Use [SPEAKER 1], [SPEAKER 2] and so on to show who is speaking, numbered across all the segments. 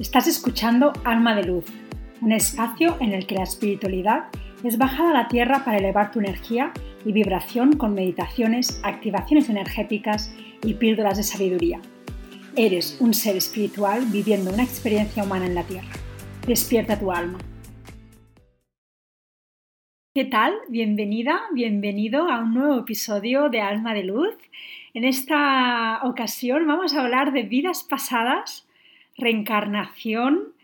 [SPEAKER 1] Estás escuchando Alma de Luz, un espacio en el que la espiritualidad es bajada a la tierra para elevar tu energía y vibración con meditaciones, activaciones energéticas y píldoras de sabiduría. Eres un ser espiritual viviendo una experiencia humana en la tierra. Despierta tu alma. ¿Qué tal? Bienvenida, bienvenido a un nuevo episodio de Alma de Luz. En esta ocasión vamos a hablar de vidas pasadas, reencarnación,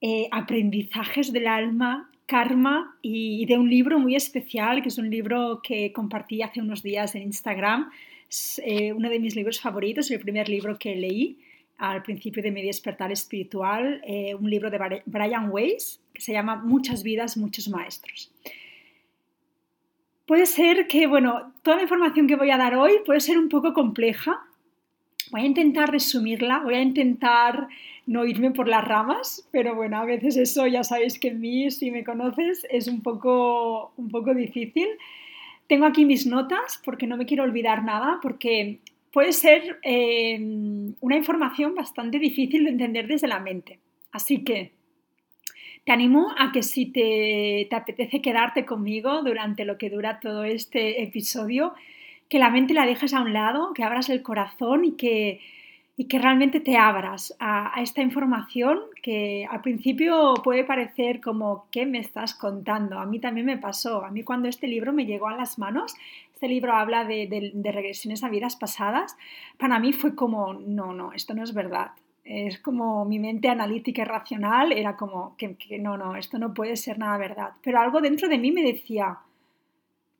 [SPEAKER 1] eh, aprendizajes del alma, karma y de un libro muy especial, que es un libro que compartí hace unos días en Instagram. Es eh, uno de mis libros favoritos, el primer libro que leí al principio de mi despertar espiritual, eh, un libro de Brian Weiss que se llama Muchas vidas, muchos maestros. Puede ser que, bueno, toda la información que voy a dar hoy puede ser un poco compleja. Voy a intentar resumirla, voy a intentar no irme por las ramas, pero bueno, a veces eso ya sabéis que en mí, si me conoces, es un poco, un poco difícil. Tengo aquí mis notas porque no me quiero olvidar nada, porque puede ser eh, una información bastante difícil de entender desde la mente. Así que te animo a que si te, apetece quedarte conmigo durante lo que dura todo este episodio, que la mente la dejes a un lado, que abras el corazón y que, y que realmente te abras a, esta información que al principio puede parecer como, ¿qué me estás contando? A mí también me pasó. A mí cuando este libro me llegó a las manos, este libro habla de, de, de regresiones a vidas pasadas, para mí fue como, no, no, esto no es verdad es como mi mente analítica y racional era como que, no, no, esto no puede ser nada verdad. Pero algo dentro de mí me decía,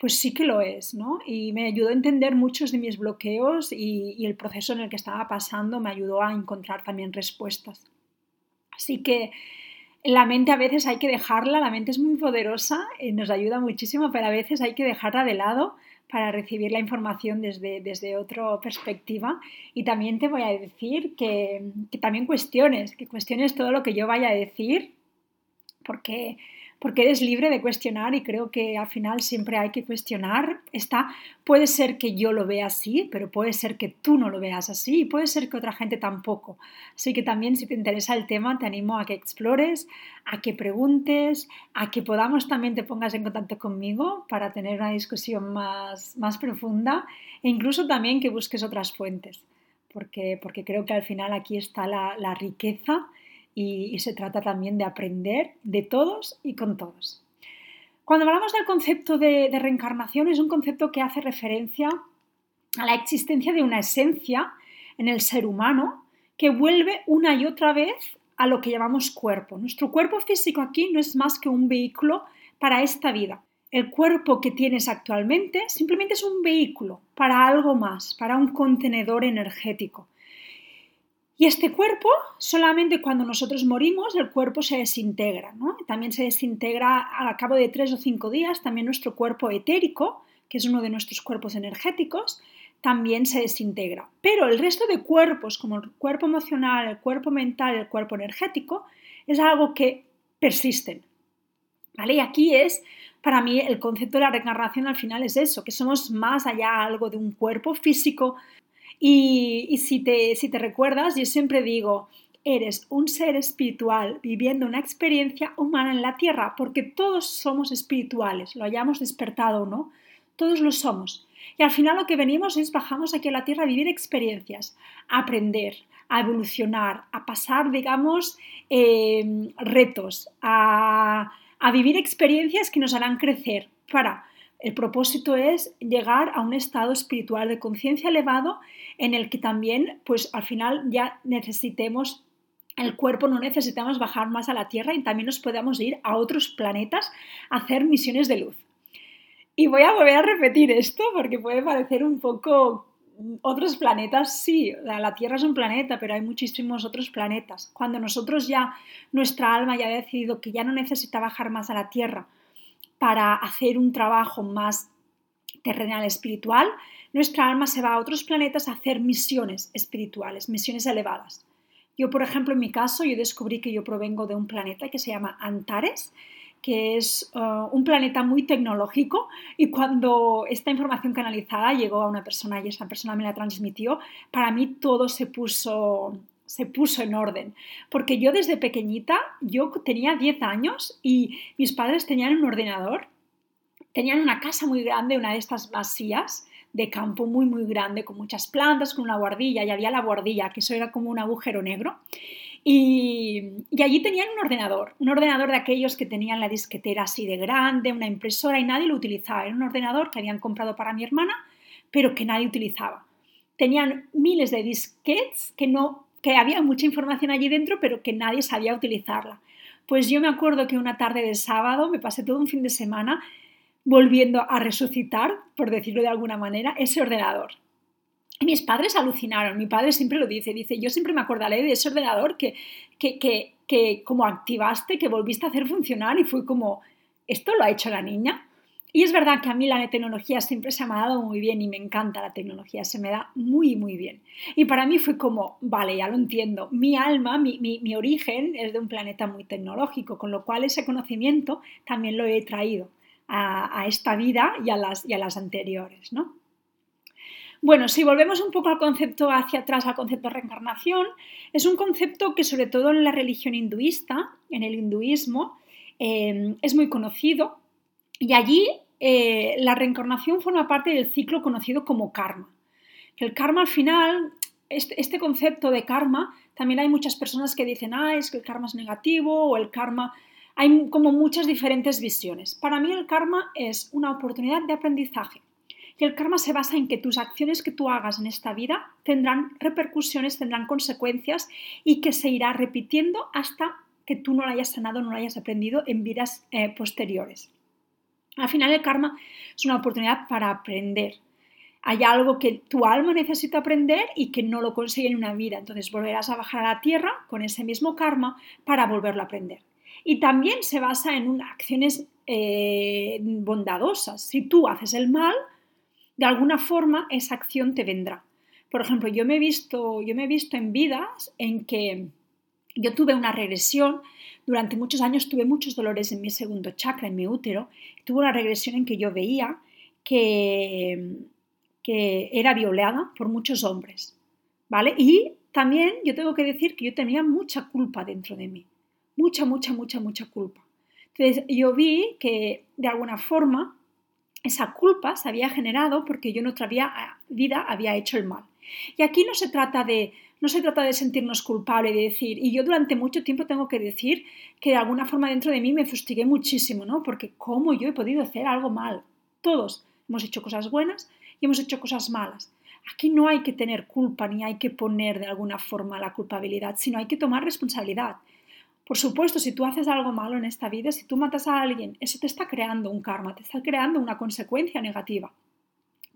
[SPEAKER 1] pues sí que lo es, ¿no? Y me ayudó a entender muchos de mis bloqueos y, el proceso en el que estaba pasando me ayudó a encontrar también respuestas. Así que la mente a veces hay que dejarla, la mente es muy poderosa, y nos ayuda muchísimo, pero a veces hay que dejarla de lado para recibir la información desde, desde otra perspectiva. Y también te voy a decir que, que, también cuestiones, que cuestiones todo lo que yo vaya a decir, porque porque eres libre de cuestionar y creo que al final siempre hay que cuestionar. Está, puede ser que yo lo vea así, pero puede ser que tú no lo veas así y puede ser que otra gente tampoco. Así que también si te interesa el tema, te animo a que explores, a que preguntes, a que podamos también te pongas en contacto conmigo para tener una discusión más, más profunda e incluso también que busques otras fuentes, porque, porque creo que al final aquí está la, la riqueza y, se trata también de aprender de todos y con todos. Cuando hablamos del concepto de, reencarnación es un concepto que hace referencia a la existencia de una esencia en el ser humano que vuelve una y otra vez a lo que llamamos cuerpo. Nuestro cuerpo físico aquí no es más que un vehículo para esta vida. El cuerpo que tienes actualmente simplemente es un vehículo para algo más, para un contenedor energético. Y este cuerpo, solamente cuando nosotros morimos, el cuerpo se desintegra. ¿no? También se desintegra al cabo de tres o cinco días, también nuestro cuerpo etérico, que es uno de nuestros cuerpos energéticos, también se desintegra. Pero el resto de cuerpos, como el cuerpo emocional, el cuerpo mental, el cuerpo energético, es algo que persisten. ¿Vale? Y aquí es, para mí, el concepto de la reencarnación al final es eso, que somos más allá algo de un cuerpo físico, y, si, te, recuerdas, yo siempre digo, eres un ser espiritual viviendo una experiencia humana en la tierra, porque todos somos espirituales, lo hayamos despertado o no, todos lo somos. Y al final lo que venimos es bajamos aquí a la tierra a vivir experiencias, a aprender, a evolucionar, a pasar, digamos, eh, retos, a, a vivir experiencias que nos harán crecer para el propósito es llegar a un estado espiritual de conciencia elevado en el que también, pues al final ya necesitemos el cuerpo, no necesitamos bajar más a la Tierra y también nos podemos ir a otros planetas a hacer misiones de luz. Y voy a volver a repetir esto porque puede parecer un poco otros planetas, sí, la Tierra es un planeta, pero hay muchísimos otros planetas. Cuando nosotros ya, nuestra alma ya ha decidido que ya no necesita bajar más a la Tierra, para hacer un trabajo más terrenal espiritual, nuestra alma se va a otros planetas a hacer misiones espirituales, misiones elevadas. Yo, por ejemplo, en mi caso, yo descubrí que yo provengo de un planeta que se llama Antares, que es uh, un planeta muy tecnológico y cuando esta información canalizada llegó a una persona y esa persona me la transmitió, para mí todo se puso, se puso en orden. Porque yo desde pequeñita, yo tenía 10 años y mis padres tenían un ordenador, tenían una casa muy grande, una de estas masías de campo muy, muy grande, con muchas plantas, con una guardilla, y había la guardilla, que eso era como un agujero negro. Y, allí tenían un ordenador, un ordenador de aquellos que tenían la disquetera así de grande, una impresora y nadie lo utilizaba. Era un ordenador que habían comprado para mi hermana, pero que nadie utilizaba. Tenían miles de disquets que no que había mucha información allí dentro, pero que nadie sabía utilizarla. Pues yo me acuerdo que una tarde de sábado me pasé todo un fin de semana volviendo a resucitar, por decirlo de alguna manera, ese ordenador. Mis padres alucinaron, mi padre siempre lo dice, dice, yo siempre me acordaré de ese ordenador que, que, que, que como activaste, que volviste a hacer funcionar y fue como, ¿esto lo ha hecho la niña? Y es verdad que a mí la tecnología siempre se me ha dado muy bien y me encanta la tecnología, se me da muy, muy bien. Y para mí fue como, vale, ya lo entiendo, mi alma, mi, mi, origen es de un planeta muy tecnológico, con lo cual ese conocimiento también lo he traído a, a esta vida y a, las, y a las anteriores, ¿no? Bueno, si volvemos un poco al concepto hacia atrás, al concepto de reencarnación, es un concepto que sobre todo en la religión hinduista, en el hinduismo, eh, es muy conocido y allí eh, la reencarnación forma parte del ciclo conocido como karma. El karma al final, este, este, concepto de karma, también hay muchas personas que dicen, ah, es que el karma es negativo o el karma... Hay como muchas diferentes visiones. Para mí el karma es una oportunidad de aprendizaje. Y el karma se basa en que tus acciones que tú hagas en esta vida tendrán repercusiones, tendrán consecuencias y que se irá repitiendo hasta que tú no lo hayas sanado, no lo hayas aprendido en vidas eh, posteriores. Al final el karma es una oportunidad para aprender. Hay algo que tu alma necesita aprender y que no lo consigue en una vida. Entonces volverás a bajar a la tierra con ese mismo karma para volverlo a aprender. Y también se basa en acciones eh, bondadosas. Si tú haces el mal, de alguna forma esa acción te vendrá. Por ejemplo, yo me he visto, yo me he visto en vidas en que yo tuve una regresión durante muchos años tuve muchos dolores en mi segundo chakra, en mi útero. Tuve una regresión en que yo veía que, que era violada por muchos hombres. ¿Vale? Y también yo tengo que decir que yo tenía mucha culpa dentro de mí. Mucha, mucha, mucha, mucha culpa. Entonces yo vi que de alguna forma esa culpa se había generado porque yo en otra vida había hecho el mal. Y aquí no se trata de no se trata de sentirnos culpables, de decir, y yo durante mucho tiempo tengo que decir que de alguna forma dentro de mí me fustigué muchísimo, ¿no? Porque ¿cómo yo he podido hacer algo mal? Todos hemos hecho cosas buenas y hemos hecho cosas malas. Aquí no hay que tener culpa ni hay que poner de alguna forma la culpabilidad, sino hay que tomar responsabilidad. Por supuesto, si tú haces algo malo en esta vida, si tú matas a alguien, eso te está creando un karma, te está creando una consecuencia negativa.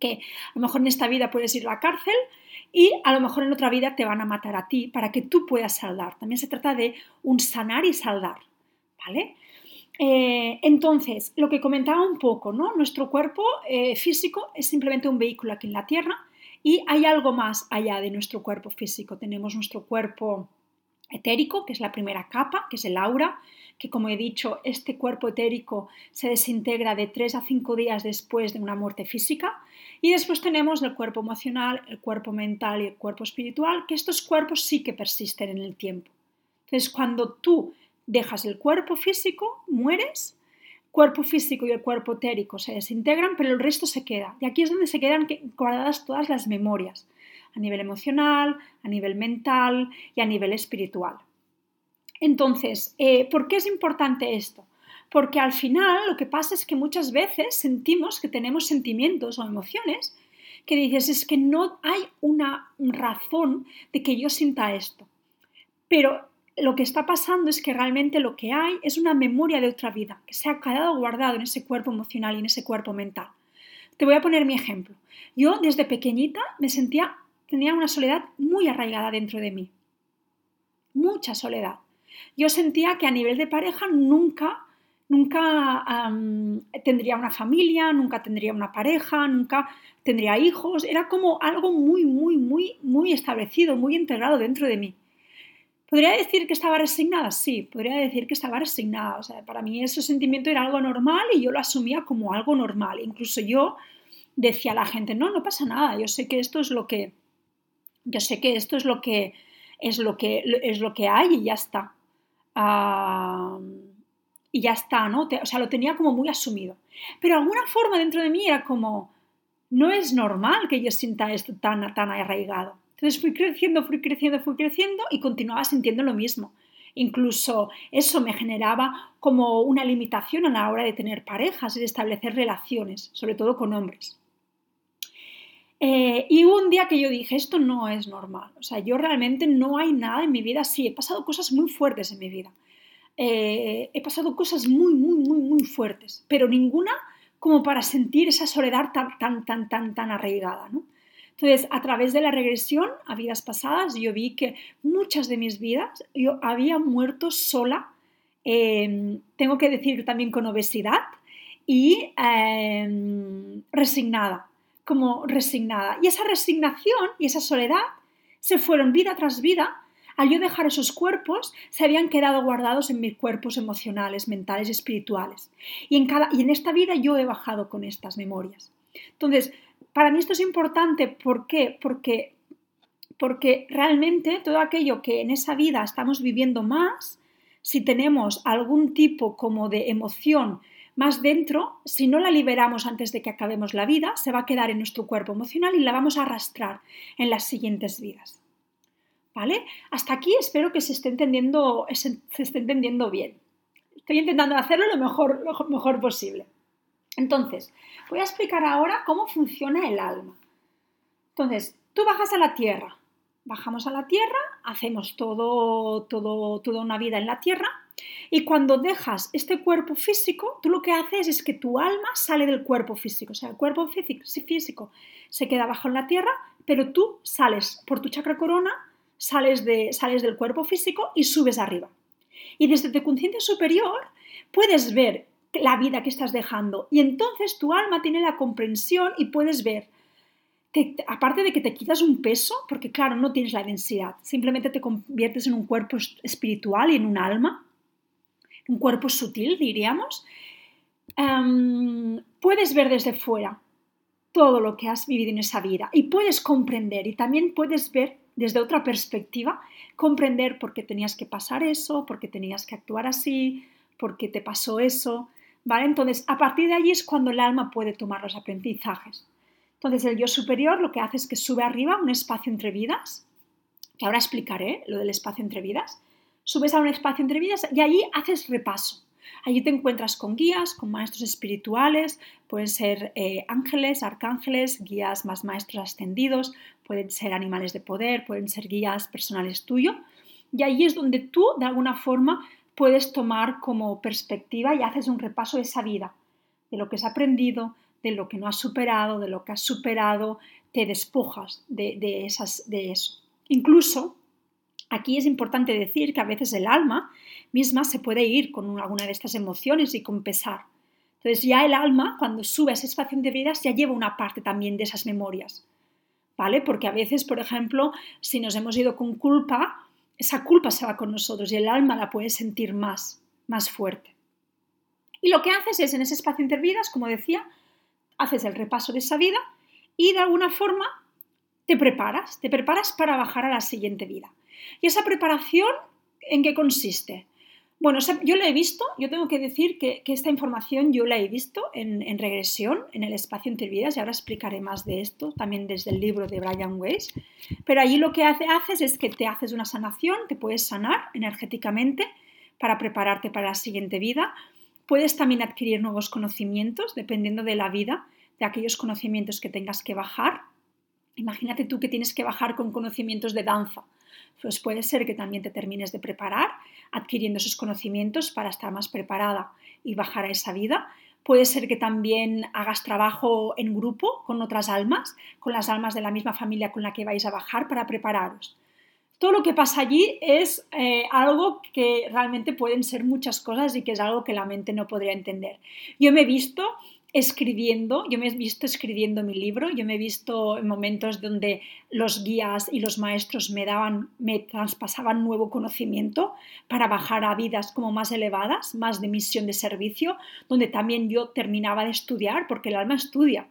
[SPEAKER 1] Que a lo mejor en esta vida puedes ir a la cárcel, y a lo mejor en otra vida te van a matar a ti para que tú puedas saldar. También se trata de un sanar y saldar, ¿vale? Eh, entonces, lo que comentaba un poco, ¿no? Nuestro cuerpo eh, físico es simplemente un vehículo aquí en la Tierra y hay algo más allá de nuestro cuerpo físico. Tenemos nuestro cuerpo etérico, que es la primera capa, que es el aura, que como he dicho, este cuerpo etérico se desintegra de 3 a 5 días después de una muerte física. Y después tenemos el cuerpo emocional, el cuerpo mental y el cuerpo espiritual, que estos cuerpos sí que persisten en el tiempo. Entonces, cuando tú dejas el cuerpo físico, mueres, cuerpo físico y el cuerpo etérico se desintegran, pero el resto se queda. Y aquí es donde se quedan guardadas todas las memorias, a nivel emocional, a nivel mental y a nivel espiritual. Entonces, eh, ¿por qué es importante esto? Porque al final lo que pasa es que muchas veces sentimos que tenemos sentimientos o emociones que dices, es que no hay una razón de que yo sienta esto. Pero lo que está pasando es que realmente lo que hay es una memoria de otra vida, que se ha quedado guardado en ese cuerpo emocional y en ese cuerpo mental. Te voy a poner mi ejemplo. Yo desde pequeñita me sentía, tenía una soledad muy arraigada dentro de mí. Mucha soledad. Yo sentía que a nivel de pareja nunca nunca tendría una familia, nunca tendría una pareja, nunca tendría hijos. Era como algo muy, muy, muy, muy establecido, muy integrado dentro de mí. ¿Podría decir que estaba resignada? Sí, podría decir que estaba resignada. O sea, para mí ese sentimiento era algo normal y yo lo asumía como algo normal. Incluso yo decía a la gente, no, no pasa nada, yo sé que esto es lo que, yo sé que esto es lo que es lo que, es lo que hay y ya está. y ya está, ¿no? o sea, lo tenía como muy asumido. Pero alguna forma dentro de mí era como, no es normal que yo sienta esto tan, tan arraigado. Entonces fui creciendo, fui creciendo, fui creciendo y continuaba sintiendo lo mismo. Incluso eso me generaba como una limitación a la hora de tener parejas y de establecer relaciones, sobre todo con hombres. Eh, y un día que yo dije, esto no es normal. O sea, yo realmente no hay nada en mi vida así. He pasado cosas muy fuertes en mi vida. Eh, he pasado cosas muy, muy, muy, muy fuertes, pero ninguna como para sentir esa soledad tan, tan, tan, tan, tan arraigada, ¿no? Entonces, a través de la regresión a vidas pasadas, yo vi que muchas de mis vidas yo había muerto sola, em, tengo que decir también con obesidad y em, resignada, como resignada. Y esa resignación y esa soledad se fueron vida tras vida. Al yo dejar esos cuerpos, se habían quedado guardados en mis cuerpos emocionales, mentales y espirituales. Y en, cada, y en esta vida yo he bajado con estas memorias. Entonces, para mí esto es importante, ¿por qué? Porque, porque realmente todo aquello que en esa vida estamos viviendo más, si tenemos algún tipo como de emoción más dentro, si no la liberamos antes de que acabemos la vida, se va a quedar en nuestro cuerpo emocional y la vamos a arrastrar en las siguientes vidas. ¿Vale? Hasta aquí espero que se esté entendiendo, se esté entendiendo bien. Estoy intentando hacerlo lo mejor, lo mejor posible. Entonces, voy a explicar ahora cómo funciona el alma. Entonces, tú bajas a la tierra, bajamos a la tierra, hacemos todo, todo, toda una vida en la tierra y cuando dejas este cuerpo físico, tú lo que haces es que tu alma sale del cuerpo físico, o sea, el cuerpo físico, se queda bajo en la tierra, pero tú sales por tu chakra corona, sales, de, sales del cuerpo físico y subes arriba. Y desde tu conciencia superior puedes ver la vida que estás dejando. Y entonces tu alma tiene la comprensión y puedes ver aparte de que te quitas un peso, porque claro, no tienes la densidad, simplemente te conviertes en un cuerpo espiritual y en un alma, un cuerpo sutil, diríamos, em, puedes ver desde fuera todo lo que has vivido en esa vida y puedes comprender y también puedes ver desde otra perspectiva, comprender por qué tenías que pasar eso, por qué tenías que actuar así, por qué te pasó eso, ¿vale? Entonces, a partir de allí es cuando el alma puede tomar los aprendizajes. Entonces, el yo superior lo que hace es que sube arriba un espacio entre vidas, que ahora explicaré lo del espacio entre vidas. Subes a un espacio entre vidas y allí haces repaso. Allí te encuentras con guías, con maestros espirituales, pueden ser eh, ángeles, arcángeles, guías más maestros ascendidos, pueden ser animales de poder, pueden ser guías personales tuyos. Y allí es donde tú, de alguna forma, puedes tomar como perspectiva y haces un repaso de esa vida, de lo que has aprendido, de lo que no has superado, de lo que has superado, te despojas de, esas, de eso. Incluso, aquí es importante decir que a veces el alma misma se puede ir con alguna de estas emociones y con pesar. Entonces ya el alma, cuando sube a ese espacio de vidas, ya lleva una parte también de esas memorias. ¿Vale? Porque a veces, por ejemplo, si nos hemos ido con culpa, esa culpa se va con nosotros y el alma la puede sentir más, más fuerte. Y lo que haces es, en ese espacio intervidas, como decía, haces el repaso de esa vida y de alguna forma te preparas, te preparas para bajar a la siguiente vida. ¿Y esa preparación en qué consiste? Bueno, yo lo he visto, yo tengo que decir que, esta información yo la he visto en, regresión, en el espacio entre vidas, y ahora explicaré más de esto, también desde el libro de Brian Weiss. Pero allí lo que haces es que te haces una sanación, te puedes sanar energéticamente para prepararte para la siguiente vida. Puedes también adquirir nuevos conocimientos, dependiendo de la vida, de aquellos conocimientos que tengas que bajar. Imagínate tú que tienes que bajar con conocimientos de danza pues puede ser que también te termines de preparar adquiriendo esos conocimientos para estar más preparada y bajar a esa vida. Puede ser que también hagas trabajo en grupo con otras almas, con las almas de la misma familia con la que vais a bajar para prepararos. Todo lo que pasa allí es eh, algo que realmente pueden ser muchas cosas y que es algo que la mente no podría entender. Yo me he visto escribiendo, yo me he visto escribiendo mi libro, yo me he visto en momentos donde los guías y los maestros me daban, me traspasaban nuevo conocimiento para bajar a vidas como más elevadas, más de misión de servicio, donde también yo terminaba de estudiar, porque el alma estudia.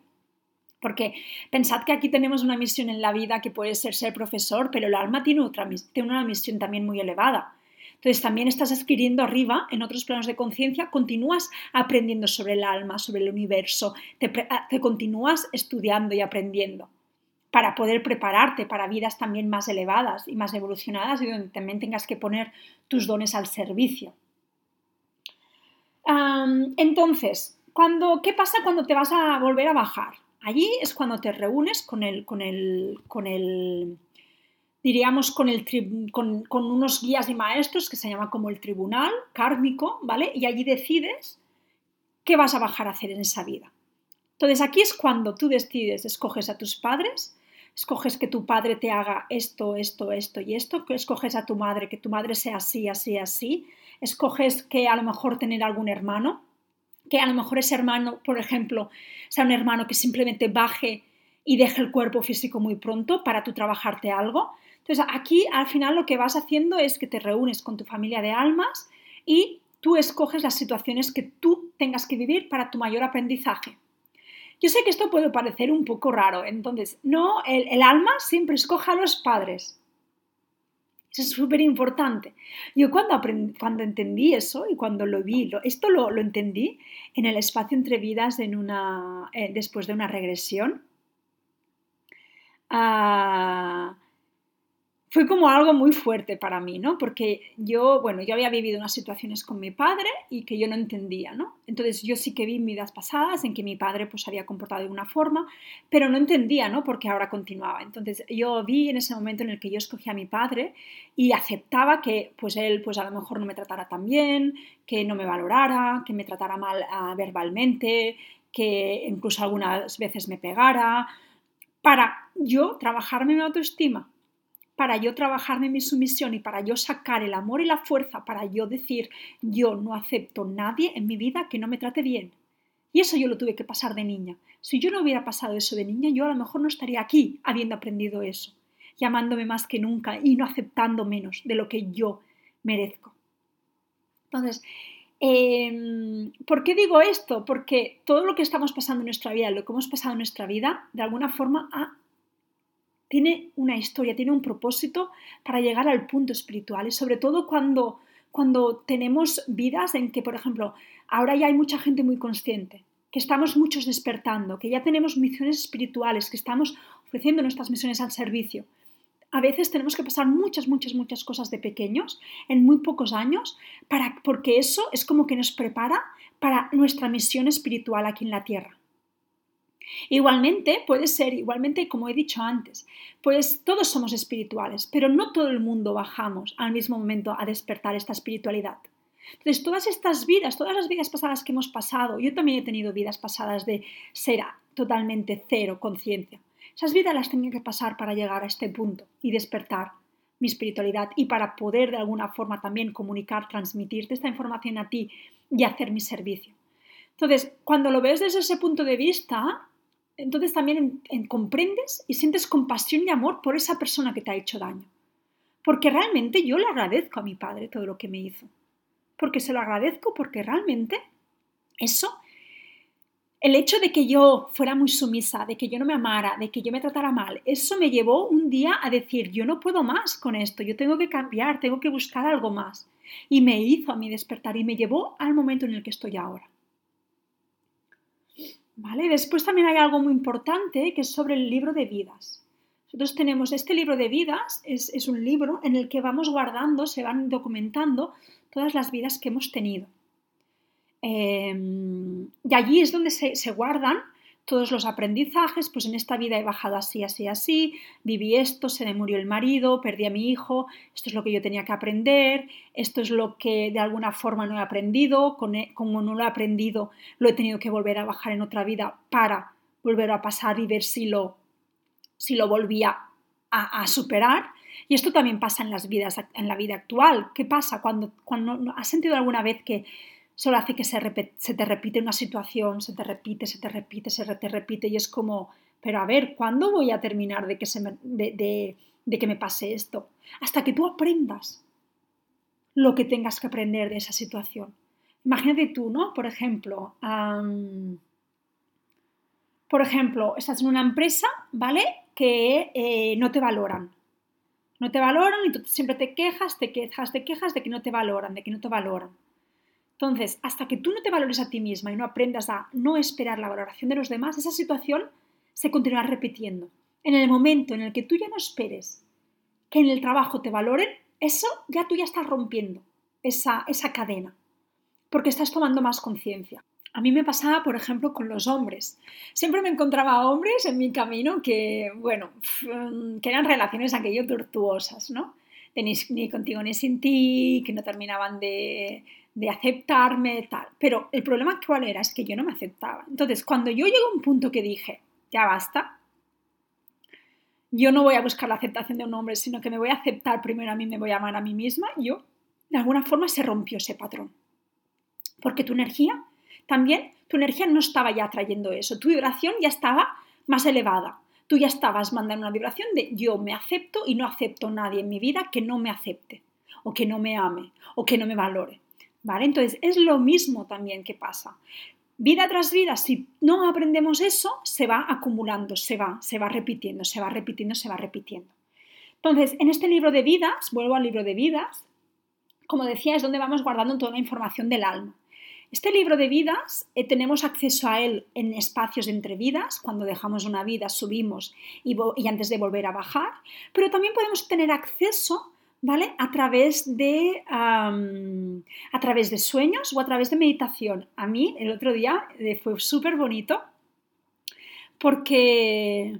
[SPEAKER 1] Porque pensad que aquí tenemos una misión en la vida que puede ser ser profesor, pero el alma tiene, otra, tiene una misión también muy elevada. Entonces también estás adquiriendo arriba, en otros planos de conciencia, continúas aprendiendo sobre el alma, sobre el universo, te, te continúas estudiando y aprendiendo para poder prepararte para vidas también más elevadas y más evolucionadas y donde también tengas que poner tus dones al servicio. entonces, cuando, ¿qué pasa cuando te vas a volver a bajar? Allí es cuando te reúnes con el, con el, con el diríamos, con, el unos guías y maestros que se llama como el tribunal kármico, ¿vale? Y allí decides qué vas a bajar a hacer en esa vida. Entonces aquí es cuando tú decides, escoges a tus padres, escoges que tu padre te haga esto, esto, esto y esto, que escoges a tu madre, que tu madre sea así, así, así, escoges que a lo mejor tener algún hermano, que a lo mejor ese hermano, por ejemplo, sea un hermano que simplemente baje y deje el cuerpo físico muy pronto para tú trabajarte algo. Entonces, aquí al final lo que vas haciendo es que te reúnes con tu familia de almas y tú escoges las situaciones que tú tengas que vivir para tu mayor aprendizaje. Yo sé que esto puede parecer un poco raro, entonces, no, el, alma siempre escoja a los padres. Eso es súper importante. Yo cuando, cuando entendí eso y cuando lo vi, esto lo, entendí en el espacio entre vidas en una, eh, después de una regresión. Ah, fue como algo muy fuerte para mí, ¿no? Porque yo, bueno, yo había vivido unas situaciones con mi padre y que yo no entendía, ¿no? Entonces yo sí que vi vidas pasadas en que mi padre pues había comportado de una forma, pero no entendía, ¿no? Porque ahora continuaba. Entonces yo vi en ese momento en el que yo escogí a mi padre y aceptaba que pues él pues a lo mejor no me tratara tan bien, que no me valorara, que me tratara mal uh, verbalmente, que incluso algunas veces me pegara, para yo trabajarme mi autoestima para yo trabajarme mi sumisión y para yo sacar el amor y la fuerza para yo decir yo no acepto nadie en mi vida que no me trate bien. Y eso yo lo tuve que pasar de niña. Si yo no hubiera pasado eso de niña, yo a lo mejor no estaría aquí habiendo aprendido eso, llamándome más que nunca y no aceptando menos de lo que yo merezco. Entonces, em, ¿por qué digo esto? Porque todo lo que estamos pasando en nuestra vida, lo que hemos pasado en nuestra vida, de alguna forma ha tiene una historia, tiene un propósito para llegar al punto espiritual y sobre todo cuando, cuando tenemos vidas en que, por ejemplo, ahora ya hay mucha gente muy consciente, que estamos muchos despertando, que ya tenemos misiones espirituales, que estamos ofreciendo nuestras misiones al servicio. A veces tenemos que pasar muchas, muchas, muchas cosas de pequeños en muy pocos años, para, porque eso es como que nos prepara para nuestra misión espiritual aquí en la Tierra. Igualmente, puede ser, igualmente como he dicho antes, pues todos somos espirituales, pero no todo el mundo bajamos al mismo momento a despertar esta espiritualidad. Entonces, todas estas vidas, todas las vidas pasadas que hemos pasado, yo también he tenido vidas pasadas de ser totalmente cero conciencia. Esas vidas las tenía que pasar para llegar a este punto y despertar mi espiritualidad y para poder de alguna forma también comunicar, transmitirte esta información a ti y hacer mi servicio. Entonces, cuando lo ves desde ese punto de vista, entonces también comprendes y sientes compasión y amor por esa persona que te ha hecho daño. Porque realmente yo le agradezco a mi padre todo lo que me hizo. Porque se lo agradezco porque realmente eso, el hecho de que yo fuera muy sumisa, de que yo no me amara, de que yo me tratara mal, eso me llevó un día a decir, yo no puedo más con esto, yo tengo que cambiar, tengo que buscar algo más. Y me hizo a mí despertar y me llevó al momento en el que estoy ahora. ¿Vale? Después también hay algo muy importante que es sobre el libro de vidas. Nosotros tenemos este libro de vidas, es, un libro en el que vamos guardando, se van documentando todas las vidas que hemos tenido. Em, y allí es donde se, se guardan todos los aprendizajes, pues en esta vida he bajado así, así, así, viví esto, se me murió el marido, perdí a mi hijo, esto es lo que yo tenía que aprender, esto es lo que de alguna forma no he aprendido, e, como no lo he aprendido, lo he tenido que volver a bajar en otra vida para volver a pasar y ver si lo, si lo volvía a, superar. Y esto también pasa en las vidas, en la vida actual. ¿Qué pasa cuando, cuando has sentido alguna vez que solo hace que se, te repite una situación, se te repite, se te repite, se te repite y es como, pero a ver, ¿cuándo voy a terminar de que, se me, de, que me pase esto? Hasta que tú aprendas lo que tengas que aprender de esa situación. Imagínate tú, ¿no? Por ejemplo, por ejemplo, estás en una empresa, ¿vale? Que eh, no te valoran. No te valoran y tú siempre te quejas, te quejas, te quejas de que no te valoran, de que no te valoran. Entonces, hasta que tú no te valores a ti misma y no aprendas a no esperar la valoración de los demás, esa situación se continuará repitiendo. En el momento en el que tú ya no esperes que en el trabajo te valoren, eso ya tú ya estás rompiendo esa, esa cadena, porque estás tomando más conciencia. A mí me pasaba, por ejemplo, con los hombres. Siempre me encontraba hombres en mi camino que, bueno, que eran relaciones aquello tortuosas, ¿no? Ni, contigo ni sin ti, que no terminaban de, de aceptarme, tal. Pero el problema actual era es que yo no me aceptaba. Entonces, cuando yo llego a un punto que dije, ya basta, yo no voy a buscar la aceptación de un hombre, sino que me voy a aceptar primero a mí, me voy a amar a mí misma, yo, de alguna forma se rompió ese patrón. Porque tu energía, también, tu energía no estaba ya trayendo eso, tu vibración ya estaba más elevada. Tú ya estabas mandando una vibración de yo me acepto y no acepto a nadie en mi vida que no me acepte, o que no me ame, o que no me valore. ¿Vale? Entonces, es lo mismo también que pasa vida tras vida, si no aprendemos eso, se va acumulando, se va, se va repitiendo, se va repitiendo, se va repitiendo. Entonces, en este libro de vidas, vuelvo al libro de vidas, como decía, es donde vamos guardando toda la información del alma. Este libro de vidas eh, tenemos acceso a él en espacios entre vidas, cuando dejamos una vida subimos y, antes de volver a bajar, pero también podemos tener acceso ¿vale? A través de, a través de sueños o a través de meditación. A mí el otro día eh, fue súper bonito porque,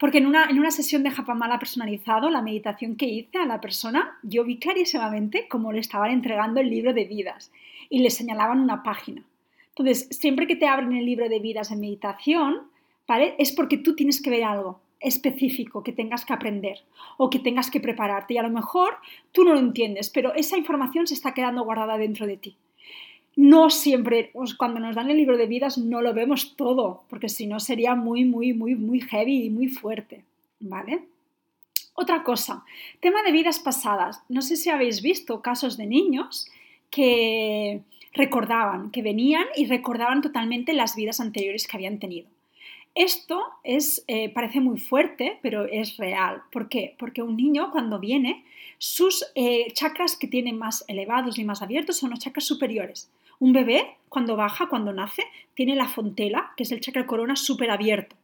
[SPEAKER 1] porque en, una, en una sesión de Japamala personalizado, la meditación que hice a la persona, yo vi clarísimamente cómo le estaban entregando el libro de vidas y le señalaban una página. Entonces, siempre que te abren el libro de vidas en meditación, ¿vale? Es porque tú tienes que ver algo específico que tengas que aprender o que tengas que prepararte y a lo mejor tú no lo entiendes, pero esa información se está quedando guardada dentro de ti. No siempre, pues, cuando nos dan el libro de vidas no lo vemos todo, porque si no sería muy, muy, muy, muy heavy y muy fuerte, ¿vale? Otra cosa, tema de vidas pasadas. No sé si habéis visto casos de niños que recordaban, que venían y recordaban totalmente las vidas anteriores que habían tenido. Esto es, eh, parece muy fuerte, pero es real. ¿Por qué? Porque un niño cuando viene, sus eh, chakras que tiene más elevados y más abiertos son los chakras superiores. Un bebé, cuando baja, cuando nace, tiene la fontela, que es el chakra corona, súper abierto.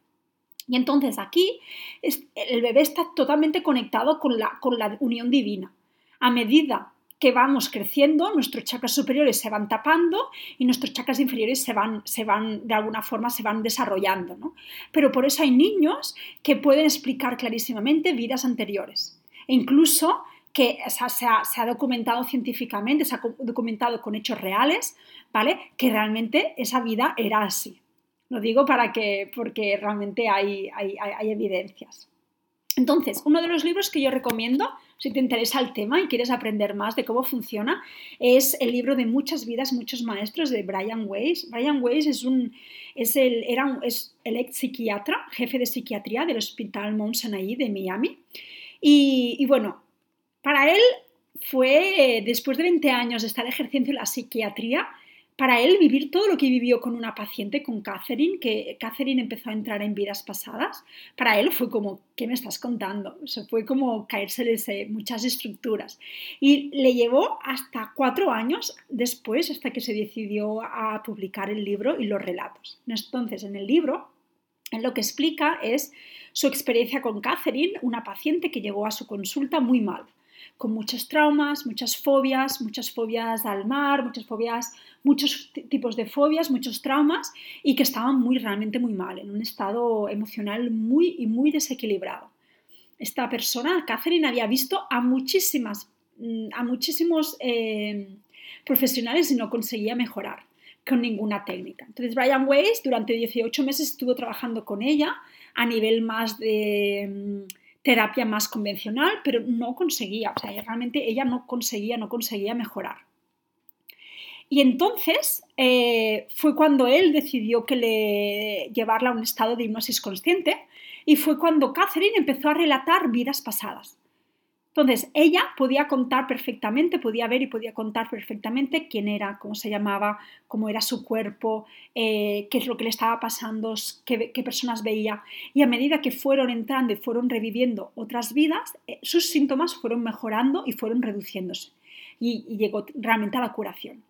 [SPEAKER 1] Y entonces aquí el bebé está totalmente conectado con la, con la unión divina. A medida vamos creciendo, nuestros chakras superiores se van tapando y nuestros chakras inferiores se van, se van de alguna forma, se van desarrollando. ¿no? Pero por eso hay niños que pueden explicar clarísimamente vidas anteriores. E incluso que se, ha, se, ha, documentado científicamente, se ha documentado con hechos reales, ¿vale? Que realmente esa vida era así. Lo digo para que, porque realmente hay, hay, hay evidencias. Entonces, uno de los libros que yo recomiendo si te interesa el tema y quieres aprender más de cómo funciona, es el libro de Muchas vidas, muchos maestros de Brian Weiss. Brian Weiss es, un, es, el, era es el ex psiquiatra, jefe de psiquiatría del Hospital Mount Sinai de Miami. Y, bueno, para él fue, después de 20 años de estar ejerciendo la psiquiatría, para él vivir todo lo que vivió con una paciente, con Catherine, que Catherine empezó a entrar en vidas pasadas, para él fue como, ¿qué me estás contando? Eso fue como caerse de muchas estructuras. Y le llevó hasta cuatro años después, hasta que se decidió a publicar el libro y los relatos. Entonces, en el libro, lo que explica es su experiencia con Catherine, una paciente que llegó a su consulta muy mal con muchos traumas, muchas fobias, muchas fobias al mar, muchas fobias, muchos tipos de fobias, muchos traumas y que estaban muy realmente muy mal, en un estado emocional muy y muy desequilibrado. Esta persona, Catherine, había visto a muchísimas, mm, a muchísimos eh, profesionales y no conseguía mejorar con ninguna técnica. Entonces Brian Weiss durante 18 meses estuvo trabajando con ella a nivel más de mm, terapia más convencional, pero no conseguía, o sea, realmente ella no conseguía, no conseguía mejorar. Y entonces eh, fue cuando él decidió que le llevarla a un estado de hipnosis consciente y fue cuando Catherine empezó a relatar vidas pasadas. Entonces, ella podía contar perfectamente, podía ver y podía contar perfectamente quién era, cómo se llamaba, cómo era su cuerpo, eh, qué es lo que le estaba pasando, qué, personas veía. Y a medida que fueron entrando y fueron reviviendo otras vidas, eh, sus síntomas fueron mejorando y fueron reduciéndose. Y, llegó realmente a la curación.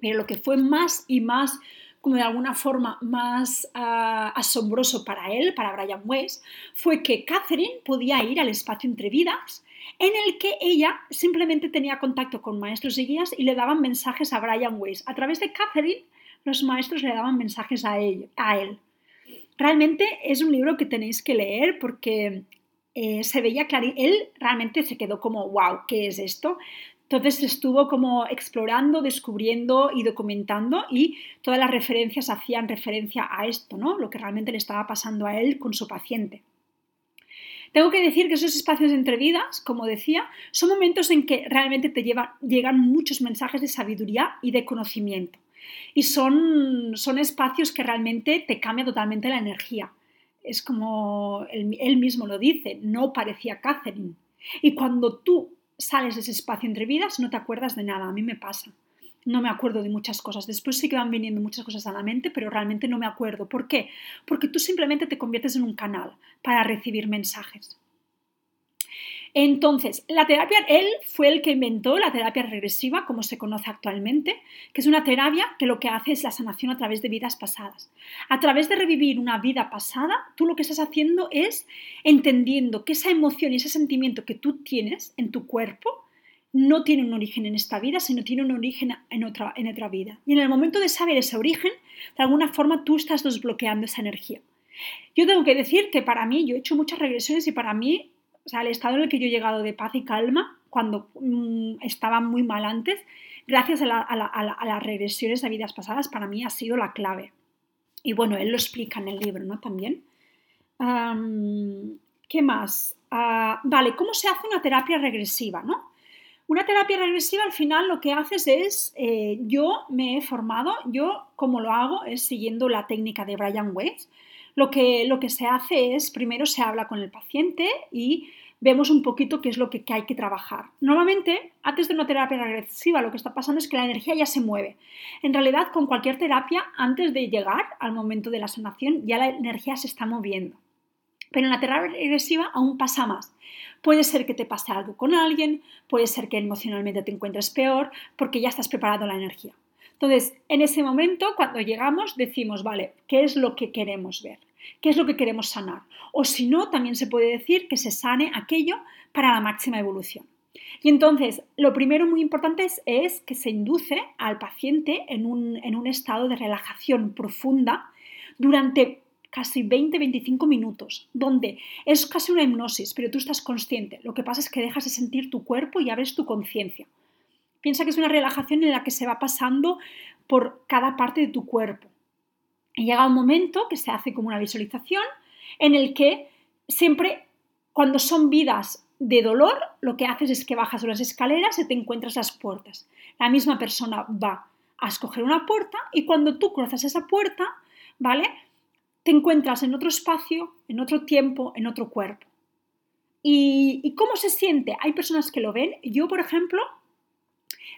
[SPEAKER 1] Pero lo que fue más y más como de alguna forma más ah, asombroso para él, para Brian Weiss, fue que Catherine podía ir al espacio entre vidas en el que ella simplemente tenía contacto con maestros y guías y le daban mensajes a Brian Weiss. A través de Catherine, los maestros le daban mensajes a, él. Realmente es un libro que tenéis que leer porque eh, se veía claro. Él realmente se quedó como, wow, ¿qué es esto? Entonces estuvo como explorando, descubriendo y documentando y todas las referencias hacían referencia a esto, ¿no? Lo que realmente le estaba pasando a él con su paciente. Tengo que decir que esos espacios entre vidas, como decía, son momentos en que realmente te llegan muchos mensajes de sabiduría y de conocimiento. Y son, son espacios que realmente te cambian totalmente la energía. Es como él, él mismo lo dice, no parecía Catherine. Y cuando tú sales de ese espacio entre vidas, no te acuerdas de nada. A mí me pasa. No me acuerdo de muchas cosas. Después sí que van viniendo muchas cosas a la mente, pero realmente no me acuerdo. ¿Por qué? Porque tú simplemente te conviertes en un canal para recibir mensajes. Entonces, la terapia, él fue el que inventó la terapia regresiva, como se conoce actualmente, que es una terapia que lo que hace es la sanación a través de vidas pasadas. A través de revivir una vida pasada, tú lo que estás haciendo es entendiendo que esa emoción y ese sentimiento que tú tienes en tu cuerpo no tiene un origen en esta vida, sino tiene un origen en otra, en otra vida. Y en el momento de saber ese origen, de alguna forma tú estás desbloqueando esa energía. Yo tengo que decir que para mí, yo he hecho muchas regresiones y para mí o sea, el estado en el que yo he llegado de paz y calma, cuando mm, estaba muy mal antes, gracias a, las regresiones a vidas pasadas, para mí ha sido la clave. Y bueno, él lo explica en el libro, ¿no? También. ¿Qué más? Ah, vale, ¿cómo se hace una terapia regresiva, no? Una terapia regresiva al final lo que haces es, eh, yo me he formado, yo como lo hago es siguiendo la técnica de Brian Weiss, lo que, lo que se hace es, primero se habla con el paciente y vemos un poquito qué es lo que, hay que trabajar. Normalmente, antes de una terapia regresiva, lo que está pasando es que la energía ya se mueve. En realidad, con cualquier terapia, antes de llegar al momento de la sanación, ya la energía se está moviendo. Pero en la terapia regresiva aún pasa más. Puede ser que te pase algo con alguien, puede ser que emocionalmente te encuentres peor, porque ya estás preparado la energía. Entonces, en ese momento, cuando llegamos, decimos, vale, ¿qué es lo que queremos ver? ¿Qué es lo que queremos sanar? O si no, también se puede decir que se sane aquello para la máxima evolución. Y entonces, lo primero muy importante es, que se induce al paciente en un, en un estado de relajación profunda durante casi 20-25 minutos, donde es casi una hipnosis, pero tú estás consciente. Lo que pasa es que dejas de sentir tu cuerpo y abres tu conciencia. Piensa que es una relajación en la que se va pasando por cada parte de tu cuerpo. Y llega un momento que se hace como una visualización en el que siempre cuando son vidas de dolor, lo que haces es que bajas unas escaleras y te encuentras las puertas. La misma persona va a escoger una puerta y cuando tú cruzas esa puerta, ¿vale? Te encuentras en otro espacio, en otro tiempo, en otro cuerpo. ¿Y, y cómo se siente? Hay personas que lo ven. Yo, por ejemplo,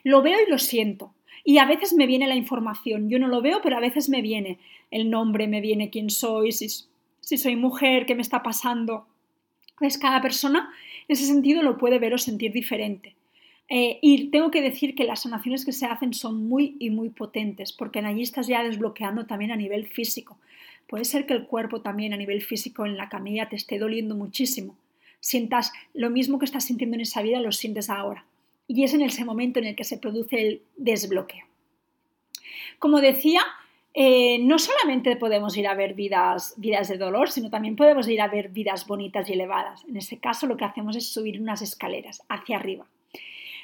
[SPEAKER 1] lo veo y lo siento. Y a veces me viene la información. Yo no lo veo, pero a veces me viene el nombre, me viene quién soy, si, soy mujer, qué me está pasando. Pues cada persona en ese sentido lo puede ver o sentir diferente. Eh, y tengo que decir que las sanaciones que se hacen son muy y muy potentes, porque allí estás ya desbloqueando también a nivel físico. Puede ser que el cuerpo también a nivel físico en la camilla te esté doliendo muchísimo. Sientas lo mismo que estás sintiendo en esa vida, lo sientes ahora y es en ese momento en el que se produce el desbloqueo. Como decía, eh, no solamente podemos ir a ver vidas, vidas de dolor, sino también podemos ir a ver vidas bonitas y elevadas. En este caso lo que hacemos es subir unas escaleras hacia arriba.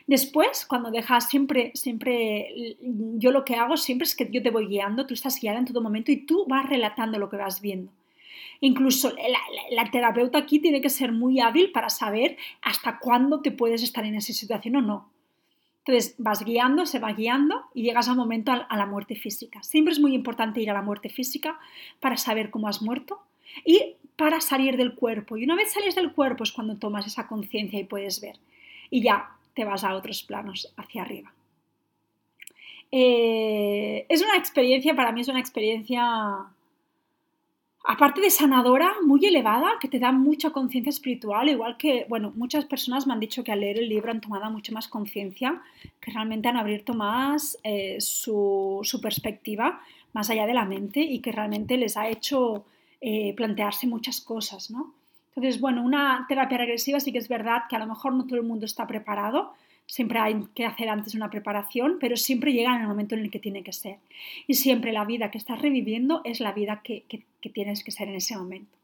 [SPEAKER 1] Después, cuando dejas siempre, siempre, yo lo que hago siempre es que yo te voy guiando, tú estás guiada en todo momento y tú vas relatando lo que vas viendo. Incluso la, terapeuta aquí tiene que ser muy hábil para saber hasta cuándo te puedes estar en esa situación o no. Entonces vas guiando, se va guiando y llegas al momento a, la muerte física. Siempre es muy importante ir a la muerte física para saber cómo has muerto y para salir del cuerpo. Y una vez sales del cuerpo es cuando tomas esa conciencia y puedes ver. y ya te vas a otros planos hacia arriba. Eh, es una experiencia, para mí es una experiencia, aparte de sanadora, muy elevada, que te da mucha conciencia espiritual, igual que, bueno, muchas personas me han dicho que al leer el libro han tomado mucho más conciencia, que realmente han abierto más eh, su, su, perspectiva más allá de la mente y que realmente les ha hecho eh, plantearse muchas cosas, ¿no? Entonces, bueno, una terapia regresiva sí que es verdad que a lo mejor no todo el mundo está preparado, siempre hay que hacer antes una preparación, pero siempre llega en el momento en el que tiene que ser. Y siempre la vida que estás reviviendo es la vida que, que, tienes que ser en ese momento.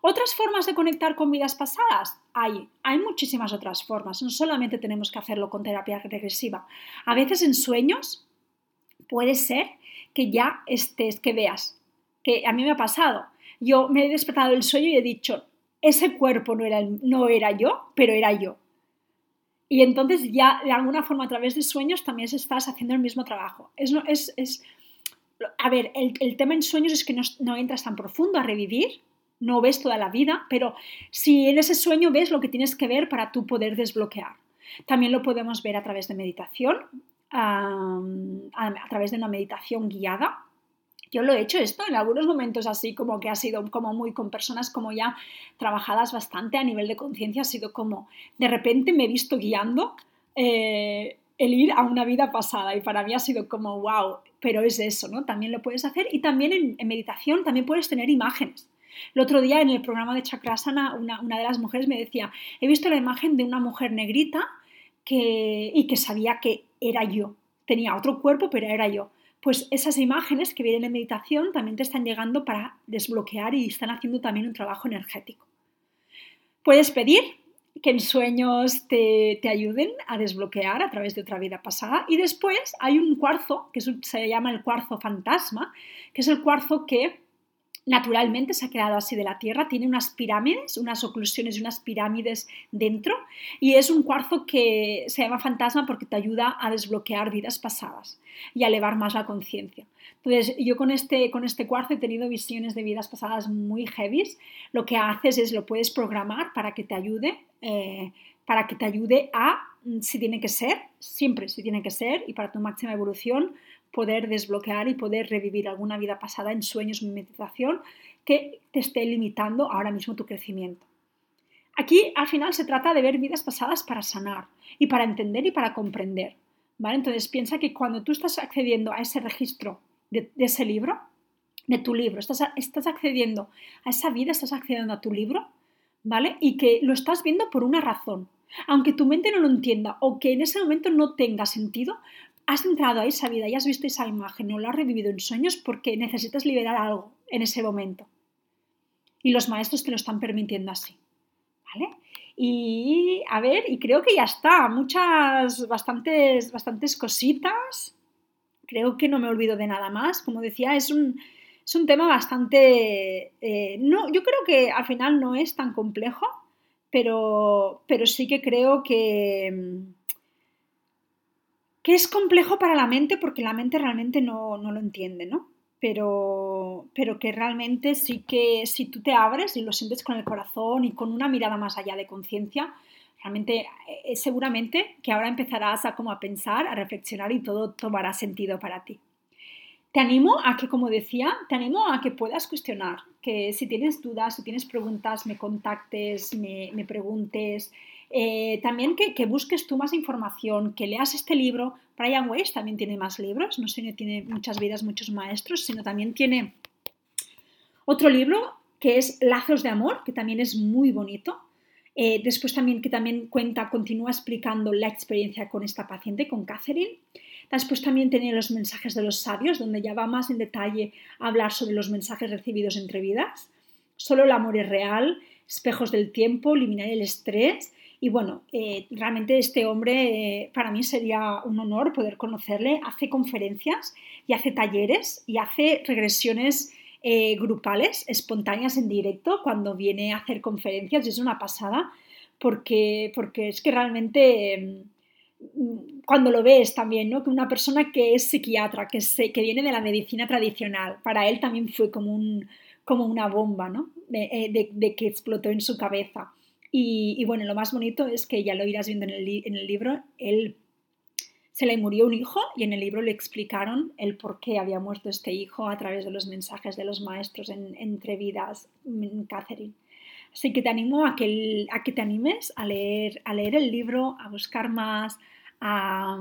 [SPEAKER 1] ¿Otras formas de conectar con vidas pasadas? Hay, hay muchísimas otras formas. No solamente tenemos que hacerlo con terapia regresiva. A veces en sueños puede ser que ya estés, que veas, que a mí me ha pasado. Yo me he despertado del sueño y he dicho, ese cuerpo no era, no era yo, pero era yo. Y entonces ya de alguna forma a través de sueños también estás haciendo el mismo trabajo. Es, es, es a ver, el, el, tema en sueños es que no, entras tan profundo a revivir, no ves toda la vida, pero si en ese sueño ves lo que tienes que ver para tú poder desbloquear. También lo podemos ver a través de meditación, a través de una meditación guiada, yo lo he hecho esto en algunos momentos así, como que ha sido como muy con personas como ya trabajadas bastante a nivel de conciencia, ha sido como de repente me he visto guiando eh, el ir a una vida pasada y para mí ha sido como wow, pero es eso, ¿no? También lo puedes hacer y también en, meditación también puedes tener imágenes. El otro día en el programa de Chakrasana una, una de las mujeres me decía, he visto la imagen de una mujer negrita que, y que sabía que era yo. Tenía otro cuerpo, pero era yo pues esas imágenes que vienen en meditación también te están llegando para desbloquear y están haciendo también un trabajo energético. Puedes pedir que en sueños te, ayuden a desbloquear a través de otra vida pasada. Y después hay un cuarzo, que se llama el cuarzo fantasma, que es el cuarzo que naturalmente se ha creado así de la Tierra, tiene unas pirámides, unas oclusiones y unas pirámides dentro, y es un cuarzo que se llama fantasma porque te ayuda a desbloquear vidas pasadas y a elevar más la conciencia. Entonces, yo con este, con este cuarzo he tenido visiones de vidas pasadas muy heavies. Lo que haces es lo puedes programar para que te ayude, eh, para que te ayude a, si tiene que ser, siempre si tiene que ser, y para tu máxima evolución, poder desbloquear y poder revivir alguna vida pasada en sueños y meditación que te esté limitando ahora mismo tu crecimiento. Aquí al final se trata de ver vidas pasadas para sanar y para entender y para comprender. ¿vale? Entonces piensa que cuando tú estás accediendo a ese registro de, ese libro, de tu libro, estás, estás accediendo a esa vida, estás accediendo a tu libro, ¿vale? Y que lo estás viendo por una razón. Aunque tu mente no lo entienda o que en ese momento no tenga sentido, has entrado a esa vida y has visto esa imagen o lo has revivido en sueños porque necesitas liberar algo en ese momento. Y los maestros te lo están permitiendo así. ¿Vale? Y a ver, y creo que ya está. Muchas, bastantes, bastantes cositas. Creo que no me olvido de nada más. Como decía, es un, es un tema bastante... Eh, no, yo creo que al final no es tan complejo, pero, pero sí que creo que que es complejo para la mente porque la mente realmente no, lo entiende, ¿no? Pero, pero que realmente sí que si tú te abres y lo sientes con el corazón y con una mirada más allá de conciencia, realmente eh, seguramente que ahora empezarás a como a pensar, a reflexionar y todo tomará sentido para ti. Te animo a que, como decía, te animo a que puedas cuestionar, que si tienes dudas, si tienes preguntas, me contactes, me, me preguntes, eh, también que, busques tú más información, que leas este libro. Brian Weiss también tiene más libros, no solo tiene muchas vidas, muchos maestros, sino también tiene otro libro que es Lazos de Amor, que también es muy bonito. Eh, después también que también cuenta, continúa explicando la experiencia con esta paciente, con Catherine. Después también tiene los mensajes de los sabios, donde ya va más en detalle a hablar sobre los mensajes recibidos entre vidas. Solo el amor es real, espejos del tiempo, eliminar el estrés y bueno, eh, realmente este hombre eh, para mí sería un honor poder conocerle. Hace conferencias y hace talleres y hace regresiones eh, grupales, espontáneas en directo cuando viene a hacer conferencias y es una pasada porque, porque es que realmente mm, cuando lo ves también, ¿no? que una persona que es psiquiatra, que, se, que viene de la medicina tradicional, para él también fue como, un, como una bomba ¿no? de, de que explotó en su cabeza Y, bueno, lo más bonito es que ya lo irás viendo en el, en el libro, él se le murió un hijo y en el libro le explicaron el por qué había muerto este hijo a través de los mensajes de los maestros en, entre vidas, en Catherine. Así que te animo a que, a que te animes a leer, a leer el libro, a buscar más, a,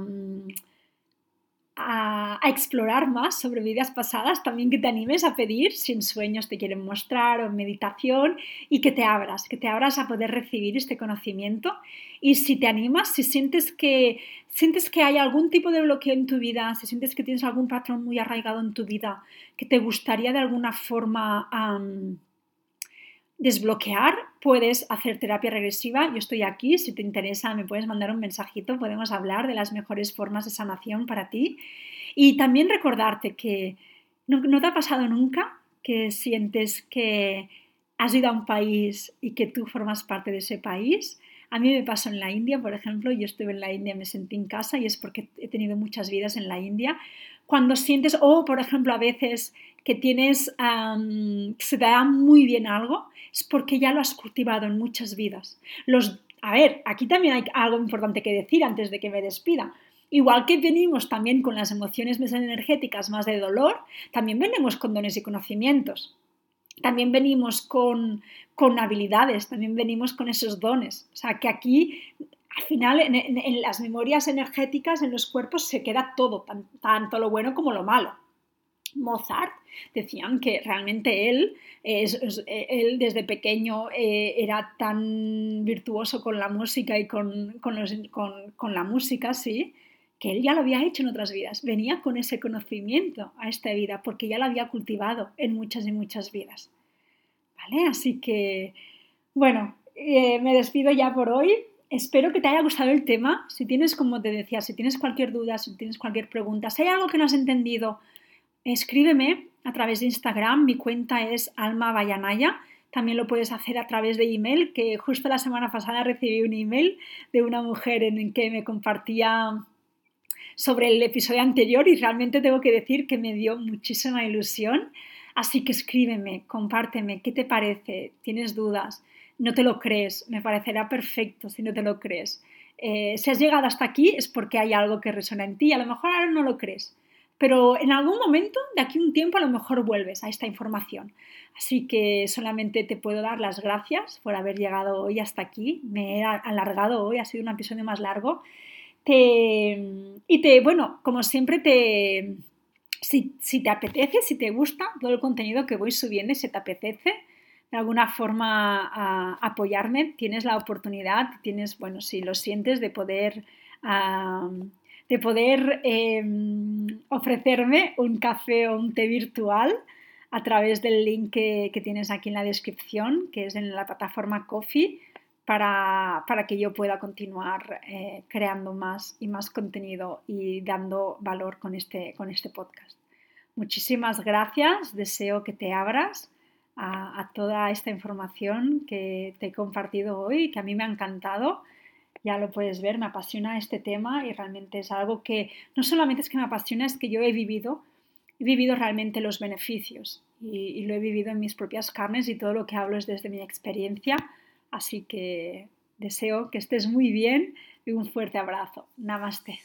[SPEAKER 1] a, explorar más sobre vidas pasadas, también que te animes a pedir si en sueños te quieren mostrar o en meditación y que te abras, que te abras a poder recibir este conocimiento. Y si te animas, si sientes que, sientes que hay algún tipo de bloqueo en tu vida, si sientes que tienes algún patrón muy arraigado en tu vida, que te gustaría de alguna forma desbloquear, puedes hacer terapia regresiva. Yo estoy aquí, si te interesa me puedes mandar un mensajito, podemos hablar de las mejores formas de sanación para ti. Y también recordarte que no, te ha pasado nunca que sientes que has ido a un país y que tú formas parte de ese país. A mí me pasó en la India, por ejemplo, yo estuve en la India, me sentí en casa y es porque he tenido muchas vidas en la India. Cuando sientes, o por ejemplo, a veces que tienes, se te da muy bien algo, es porque ya lo has cultivado en muchas vidas. Los, a ver, aquí también hay algo importante que decir antes de que me despida. Igual que venimos también con las emociones más energéticas más de dolor, también venimos con dones y conocimientos. También venimos con, con habilidades, también venimos con esos dones. O sea, que aquí al final en, las memorias energéticas, en los cuerpos, se queda todo, tanto lo bueno como lo malo. Mozart decían que realmente él, él desde pequeño eh, era tan virtuoso con la música y con, con, la música, sí, que él ya lo había hecho en otras vidas. Venía con ese conocimiento a esta vida porque ya lo había cultivado en muchas y muchas vidas. ¿Vale? Así que, bueno, eh, me despido ya por hoy. Espero que te haya gustado el tema. Si tienes, como te decía, si tienes cualquier duda, si tienes cualquier pregunta, si hay algo que no has entendido, escríbeme a través de Instagram. Mi cuenta es Alma También lo puedes hacer a través de email, que justo la semana pasada recibí un email de una mujer en el que me compartía sobre el episodio anterior y realmente tengo que decir que me dio muchísima ilusión. Así que escríbeme, compárteme, ¿qué te parece? ¿Tienes dudas? no te lo crees, me parecerá perfecto si no te lo crees. Eh, si has llegado hasta aquí es porque hay algo que resuena en ti, a lo mejor ahora no lo crees, pero en algún momento, de aquí a un tiempo, a lo mejor vuelves a esta información. Así que solamente te puedo dar las gracias por haber llegado hoy hasta aquí. Me he alargado hoy, ha sido un episodio más largo. y te, bueno, como siempre, te, si, si, te apetece, si te gusta todo el contenido que voy subiendo, si te apetece, de alguna forma a apoyarme, tienes la oportunidad, tienes, bueno, si lo sientes, de poder, de poder em, ofrecerme un café o un té virtual a través del link que, tienes aquí en la descripción, que es en la plataforma Coffee, para, que yo pueda continuar eh, creando más y más contenido y dando valor con este, con este podcast. Muchísimas gracias, deseo que te abras a, toda esta información que te he compartido hoy, que a mí me ha encantado. Ya lo puedes ver, me apasiona este tema y realmente es algo que no solamente es que me apasiona, es que yo he vivido, he vivido realmente los beneficios y, y lo he vivido en mis propias carnes y todo lo que hablo es desde mi experiencia. Así que deseo que estés muy bien y un fuerte abrazo. Namaste.